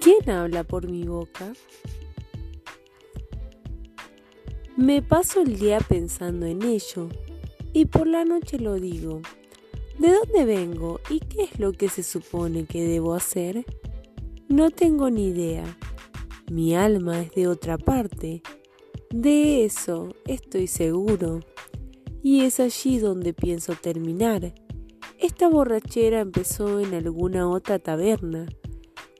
¿Quién habla por mi boca? Me paso el día pensando en ello y por la noche lo digo. ¿De dónde vengo y qué es lo que se supone que debo hacer? No tengo ni idea. Mi alma es de otra parte. De eso estoy seguro. Y es allí donde pienso terminar. Esta borrachera empezó en alguna otra taberna.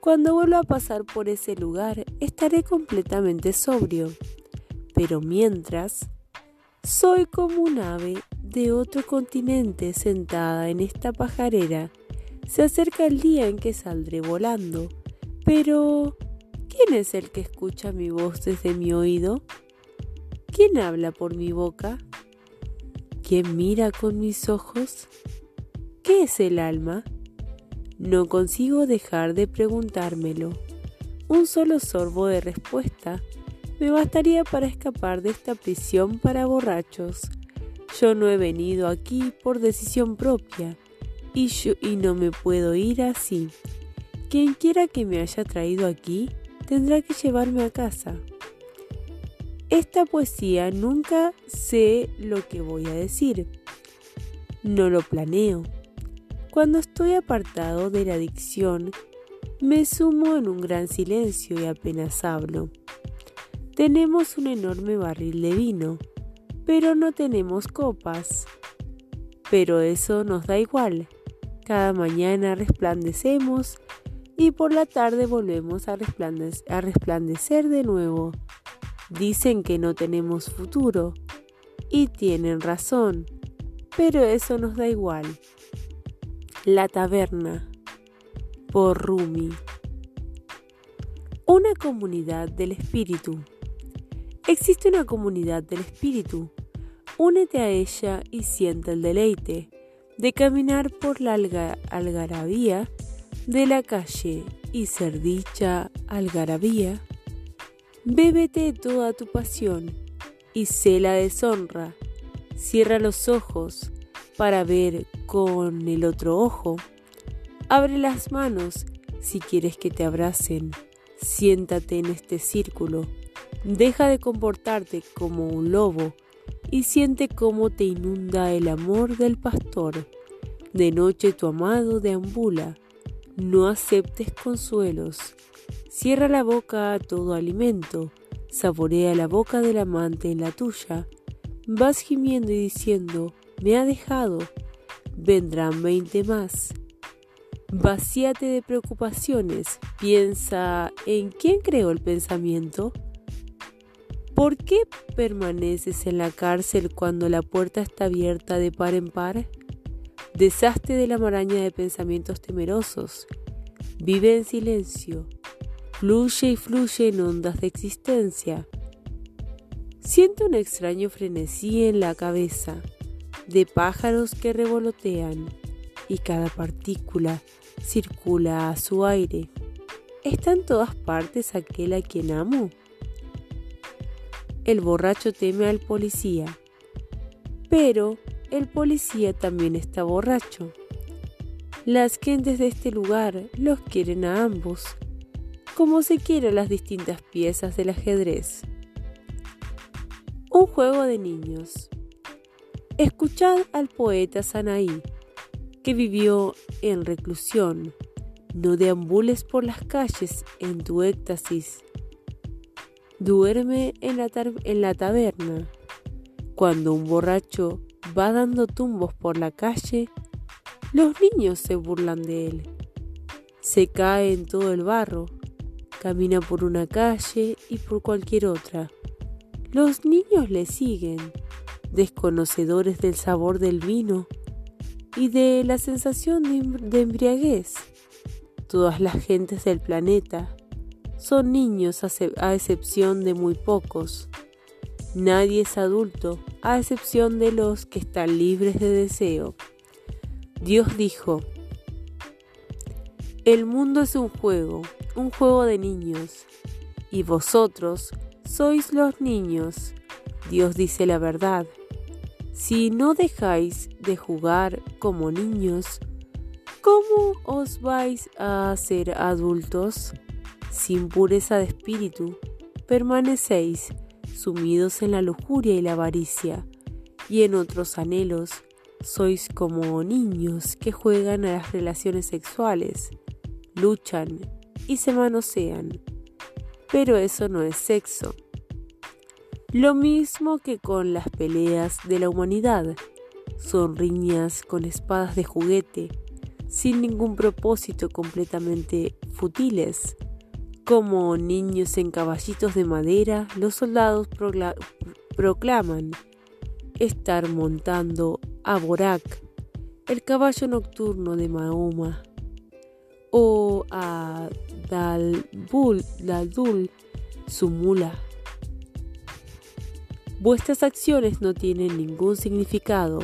Cuando vuelva a pasar por ese lugar estaré completamente sobrio. Pero mientras, soy como un ave de otro continente sentada en esta pajarera. Se acerca el día en que saldré volando. Pero, ¿quién es el que escucha mi voz desde mi oído? ¿Quién habla por mi boca? ¿Quién mira con mis ojos? ¿Qué es el alma? No consigo dejar de preguntármelo. Un solo sorbo de respuesta me bastaría para escapar de esta prisión para borrachos. Yo no he venido aquí por decisión propia y, yo, y no me puedo ir así. Quien quiera que me haya traído aquí tendrá que llevarme a casa. Esta poesía nunca sé lo que voy a decir. No lo planeo. Cuando estoy apartado de la dicción, me sumo en un gran silencio y apenas hablo. Tenemos un enorme barril de vino, pero no tenemos copas. Pero eso nos da igual. Cada mañana resplandecemos y por la tarde volvemos a, resplandecer, de nuevo. Dicen que no tenemos futuro y tienen razón, pero eso nos da igual. La taberna por Rumi. Una comunidad del espíritu. Existe una comunidad del espíritu. Únete a ella y siente el deleite de caminar por la algarabía de la calle y ser dicha algarabía. Bébete toda tu pasión y sé la deshonra. Cierra los ojos para ver con el otro ojo. Abre las manos si quieres que te abracen. Siéntate en este círculo Deja de comportarte como un lobo y siente cómo te inunda el amor del pastor. De noche tu amado deambula. No aceptes consuelos. Cierra la boca a todo alimento. Saborea la boca del amante en la tuya. Vas gimiendo y diciendo, me ha dejado. Vendrán veinte más. Vacíate de preocupaciones. Piensa en quién creó el pensamiento. ¿Por qué permaneces en la cárcel cuando la puerta está abierta de par en par? Deshazte de la maraña de pensamientos temerosos. Vive en silencio. Fluye y fluye en ondas de existencia. Siento un extraño frenesí en la cabeza, de pájaros que revolotean, y cada partícula circula a su aire. ¿Está en todas partes aquel a quien amo? El borracho teme al policía, pero el policía también está borracho. Las gentes de este lugar los quieren a ambos, como se quieren las distintas piezas del ajedrez. Un juego de niños. Escuchad al poeta Sanaí, que vivió en reclusión. No deambules por las calles en tu éxtasis duerme en la, en la taberna. Cuando un borracho va dando tumbos por la calle, los niños se burlan de él. Se cae en todo el barro, camina por una calle y por cualquier otra. Los niños le siguen, desconocedores del sabor del vino y de la sensación de embriaguez. Todas las gentes del planeta son niños a excepción de muy pocos. Nadie es adulto a excepción de los que están libres de deseo. Dios dijo, el mundo es un juego, un juego de niños, y vosotros sois los niños. Dios dice la verdad. Si no dejáis de jugar como niños, ¿cómo os vais a hacer adultos? sin pureza de espíritu, permanecéis sumidos en la lujuria y la avaricia, y en otros anhelos sois como niños que juegan a las relaciones sexuales, luchan y se manosean. Pero eso no es sexo. Lo mismo que con las peleas de la humanidad. Son riñas con espadas de juguete, sin ningún propósito completamente futiles. Como niños en caballitos de madera, los soldados proclaman estar montando a Borak, el caballo nocturno de Mahoma, o a Dalbul, Daldul, su mula. Vuestras acciones no tienen ningún significado,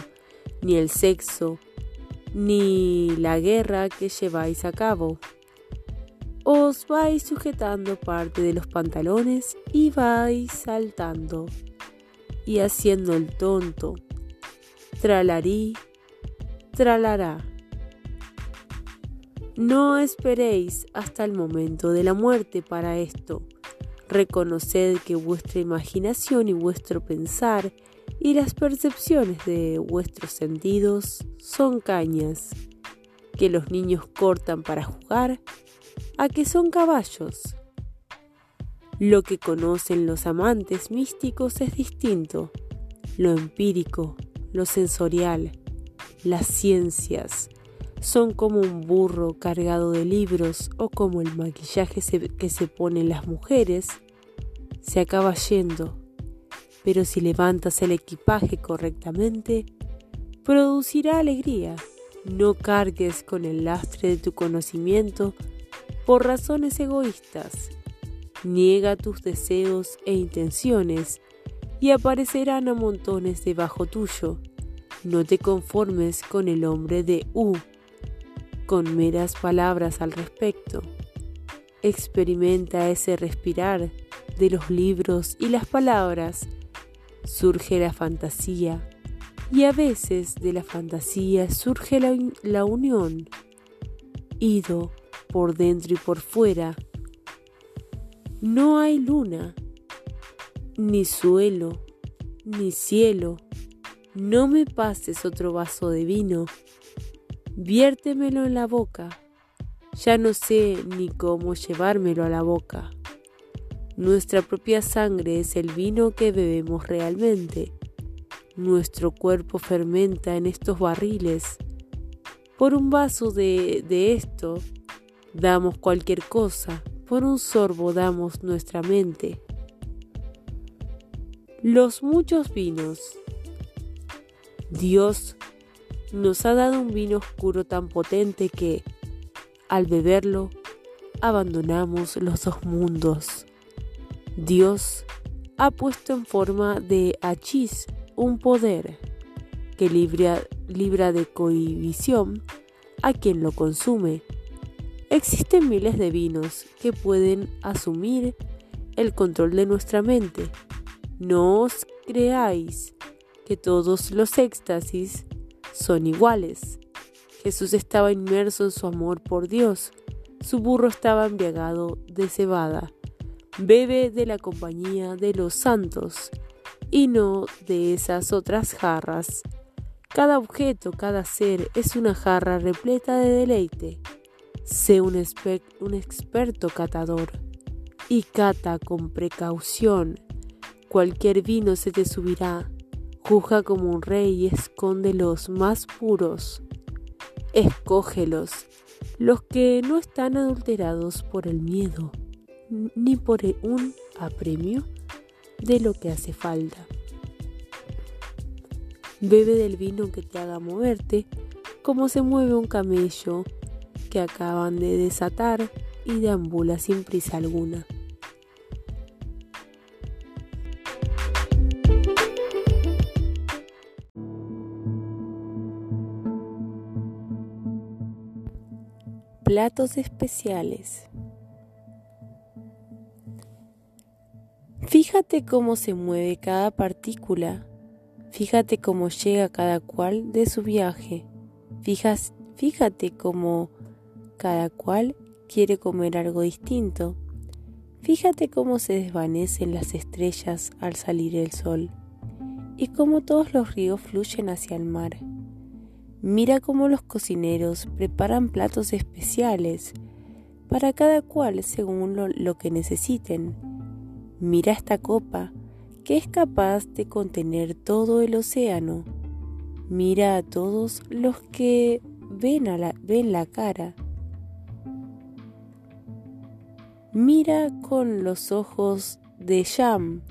ni el sexo, ni la guerra que lleváis a cabo. Os vais sujetando parte de los pantalones y vais saltando y haciendo el tonto. Tralarí, tralará. No esperéis hasta el momento de la muerte para esto. Reconoced que vuestra imaginación y vuestro pensar y las percepciones de vuestros sentidos son cañas que los niños cortan para jugar, a que son caballos lo que conocen los amantes místicos es distinto. Lo empírico, lo sensorial, las ciencias son como un burro cargado de libros o como el maquillaje que se ponen las mujeres. Se acaba yendo, pero si levantas el equipaje correctamente, producirá alegría. No cargues con el lastre de tu conocimiento por razones egoístas niega tus deseos e intenciones y aparecerán a montones debajo tuyo. No te conformes con el hombre de U, con meras palabras al respecto. Experimenta ese respirar de los libros y las palabras. Surge la fantasía y a veces de la fantasía surge la, la unión. Ido por dentro y por fuera, no hay luna, ni suelo, ni cielo. No me pases otro vaso de vino. Viértemelo en la boca. Ya no sé ni cómo llevármelo a la boca. Nuestra propia sangre es el vino que bebemos realmente. Nuestro cuerpo fermenta en estos barriles. Por un vaso de, de esto, damos cualquier cosa por un sorbo damos nuestra mente. Los muchos vinos. Dios nos ha dado un vino oscuro tan potente que, al beberlo, abandonamos los dos mundos. Dios ha puesto en forma de hachís un poder que libra, libra de cohibición a quien lo consume Existen miles de vinos que pueden asumir el control de nuestra mente. No os creáis que todos los éxtasis son iguales. Jesús estaba inmerso en su amor por Dios. Su burro estaba embriagado de cebada. Bebe de la compañía de los santos y no de esas otras jarras. Cada objeto, cada ser es una jarra repleta de deleite. Sé un, experto catador y cata con precaución. Cualquier vino se te subirá. Juzga como un rey y esconde los más puros. Escógelos, los que no están adulterados por el miedo, ni por un apremio de lo que hace falta. Bebe del vino que te haga moverte, como se mueve un camello que acaban de desatar y deambula sin prisa alguna. Platos especiales. Fíjate cómo se mueve cada partícula. Fíjate cómo llega cada cual de su viaje. Fíjate cómo cada cual quiere comer algo distinto. Fíjate cómo se desvanecen las estrellas al salir el sol y cómo todos los ríos fluyen hacia el mar. Mira cómo los cocineros preparan platos especiales para cada cual según lo, que necesiten. Mira esta copa que es capaz de contener todo el océano. Mira a todos los que ven, la, ven la cara. Mira con los ojos de Yam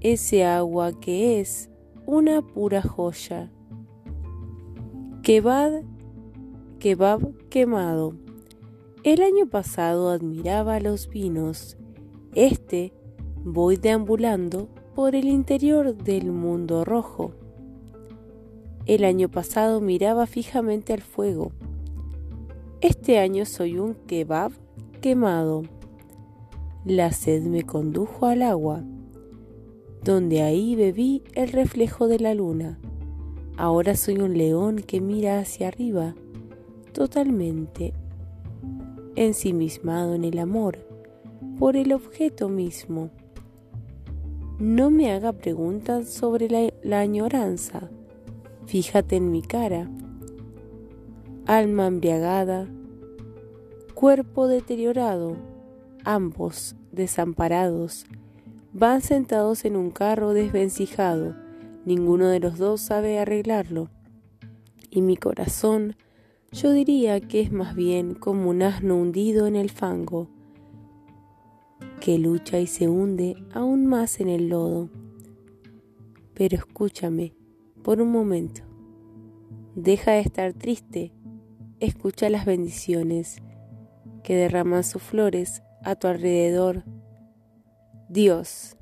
ese agua que es una pura joya. Kebab, kebab quemado. El año pasado admiraba los vinos. Este voy deambulando por el interior del mundo rojo. El año pasado miraba fijamente al fuego. Este año soy un kebab quemado. La sed me condujo al agua, donde ahí bebí el reflejo de la luna. Ahora soy un león que mira hacia arriba, totalmente ensimismado en el amor por el objeto mismo. No me haga preguntas sobre la, añoranza. Fíjate en mi cara. Alma embriagada, cuerpo deteriorado, ambos desamparados, van sentados en un carro desvencijado. Ninguno de los dos sabe arreglarlo. Y mi corazón yo diría que es más bien como un asno hundido en el fango, que lucha y se hunde aún más en el lodo. Pero escúchame por un momento. Deja de estar triste. Escucha las bendiciones que derraman sus flores a tu alrededor. Dios